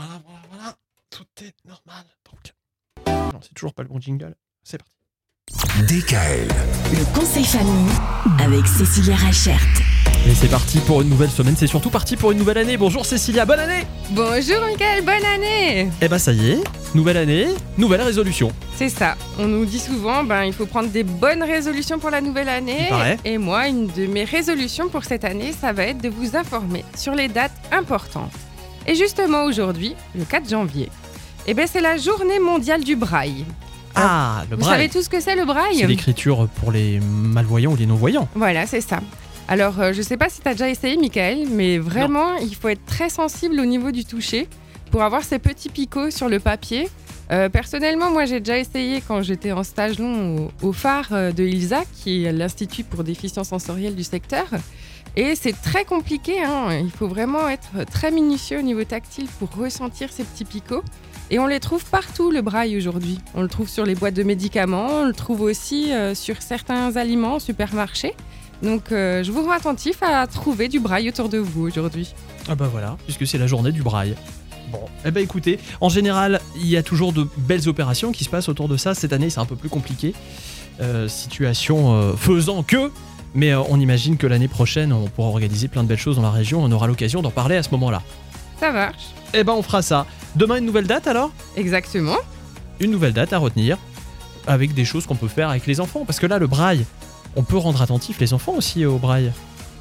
Voilà, voilà, voilà. Tout est normal. Donc... Non, c'est toujours pas le bon jingle. C'est parti. DKL. Le conseil famille avec Cécilia Rachert. Et c'est parti pour une nouvelle semaine. C'est surtout parti pour une nouvelle année. Bonjour Cécilia, bonne année Bonjour Mickaël, bonne année Eh ben ça y est, nouvelle année, nouvelle résolution. C'est ça, on nous dit souvent ben, il faut prendre des bonnes résolutions pour la nouvelle année. Et moi, une de mes résolutions pour cette année, ça va être de vous informer sur les dates importantes. Et justement aujourd'hui, le 4 janvier, eh ben, c'est la journée mondiale du braille. Ah, le Vous braille. savez tout ce que c'est le braille C'est l'écriture pour les malvoyants ou les non-voyants. Voilà, c'est ça. Alors, euh, je sais pas si tu as déjà essayé, Michael, mais vraiment, il faut être très sensible au niveau du toucher pour avoir ces petits picots sur le papier. Euh, personnellement, moi, j'ai déjà essayé quand j'étais en stage long au, phare euh, de ILSA, qui est l'Institut pour déficience sensorielle du secteur. Et c'est très compliqué, hein. il faut vraiment être très minutieux au niveau tactile pour ressentir ces petits picots. Et on les trouve partout, le braille, aujourd'hui. On le trouve sur les boîtes de médicaments, on le trouve aussi euh, sur certains aliments au supermarché. Donc, je vous rends attentif à trouver du braille autour de vous aujourd'hui. Ah bah voilà, puisque c'est la journée du braille. Eh ben écoutez, en général, il y a toujours de belles opérations qui se passent autour de ça. Cette année, c'est un peu plus compliqué. Euh, situation euh, faisant que, mais euh, on imagine que l'année prochaine, on pourra organiser plein de belles choses dans la région. On aura l'occasion d'en parler à ce moment-là. Ça marche. Eh ben on fera ça. Demain, une nouvelle date alors? Exactement. Une nouvelle date à retenir, avec des choses qu'on peut faire avec les enfants. Parce que là, le braille, on peut rendre attentifs les enfants aussi au braille.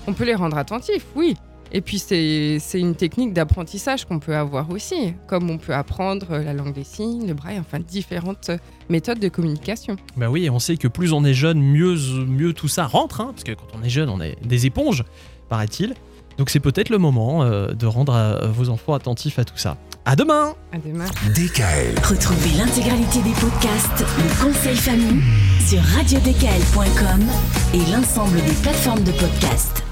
On peut les rendre attentifs, oui. Et puis, c'est c'est une technique d'apprentissage qu'on peut avoir aussi, comme on peut apprendre la langue des signes, le braille, enfin différentes méthodes de communication. Bah oui, et on sait que plus on est jeune, mieux, mieux tout ça rentre, hein, parce que quand on est jeune, on est des éponges, paraît-il. Donc c'est peut-être le moment euh, de rendre vos enfants attentifs à tout ça. À demain À demain. DKL. Retrouvez l'intégralité des podcasts Le conseil famille sur radiodkl.com et l'ensemble des plateformes de podcasts.